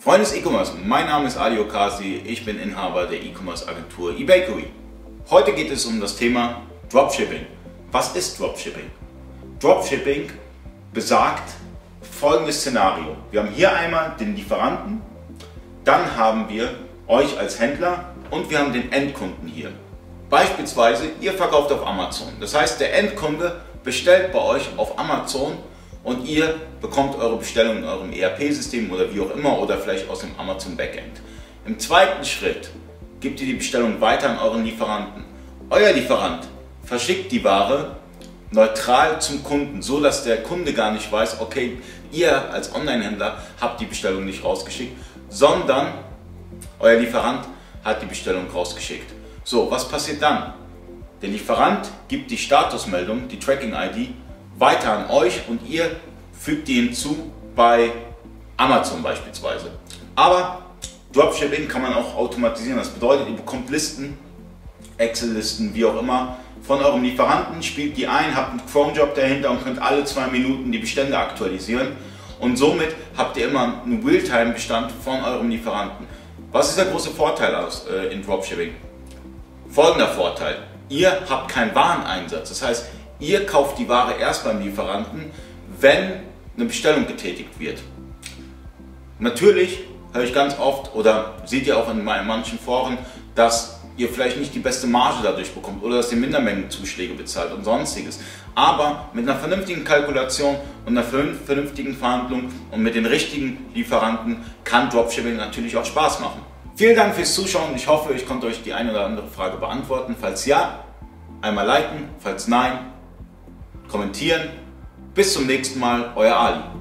Freunde des E-Commerce, mein Name ist Ali Okasi, ich bin Inhaber der E-Commerce Agentur eBakery. Heute geht es um das Thema Dropshipping. Was ist Dropshipping? Dropshipping besagt folgendes Szenario. Wir haben hier einmal den Lieferanten, dann haben wir euch als Händler und wir haben den Endkunden hier. Beispielsweise, ihr verkauft auf Amazon. Das heißt, der Endkunde bestellt bei euch auf Amazon und ihr bekommt eure Bestellung in eurem ERP-System oder wie auch immer oder vielleicht aus dem Amazon Backend. Im zweiten Schritt gebt ihr die Bestellung weiter an euren Lieferanten. Euer Lieferant verschickt die Ware neutral zum Kunden, so dass der Kunde gar nicht weiß, okay, ihr als Online-Händler habt die Bestellung nicht rausgeschickt, sondern euer Lieferant hat die Bestellung rausgeschickt. So, was passiert dann? Der Lieferant gibt die Statusmeldung, die Tracking-ID, weiter an euch und ihr fügt die hinzu bei Amazon beispielsweise. Aber Dropshipping kann man auch automatisieren. Das bedeutet, ihr bekommt Listen, Excel-Listen, wie auch immer, von eurem Lieferanten, spielt die ein, habt einen Chrome-Job dahinter und könnt alle zwei Minuten die Bestände aktualisieren. Und somit habt ihr immer einen Realtime-Bestand von eurem Lieferanten. Was ist der große Vorteil aus, äh, in Dropshipping? Folgender Vorteil. Ihr habt keinen Wareneinsatz. Das heißt, ihr kauft die Ware erst beim Lieferanten, wenn eine Bestellung getätigt wird. Natürlich höre ich ganz oft oder seht ihr auch in manchen Foren, dass ihr vielleicht nicht die beste Marge dadurch bekommt oder dass ihr Mindermengenzuschläge bezahlt und sonstiges. Aber mit einer vernünftigen Kalkulation und einer vernünftigen Verhandlung und mit den richtigen Lieferanten kann Dropshipping natürlich auch Spaß machen. Vielen Dank fürs Zuschauen. Ich hoffe, ich konnte euch die eine oder andere Frage beantworten. Falls ja, einmal liken. Falls nein, kommentieren. Bis zum nächsten Mal, euer Ali.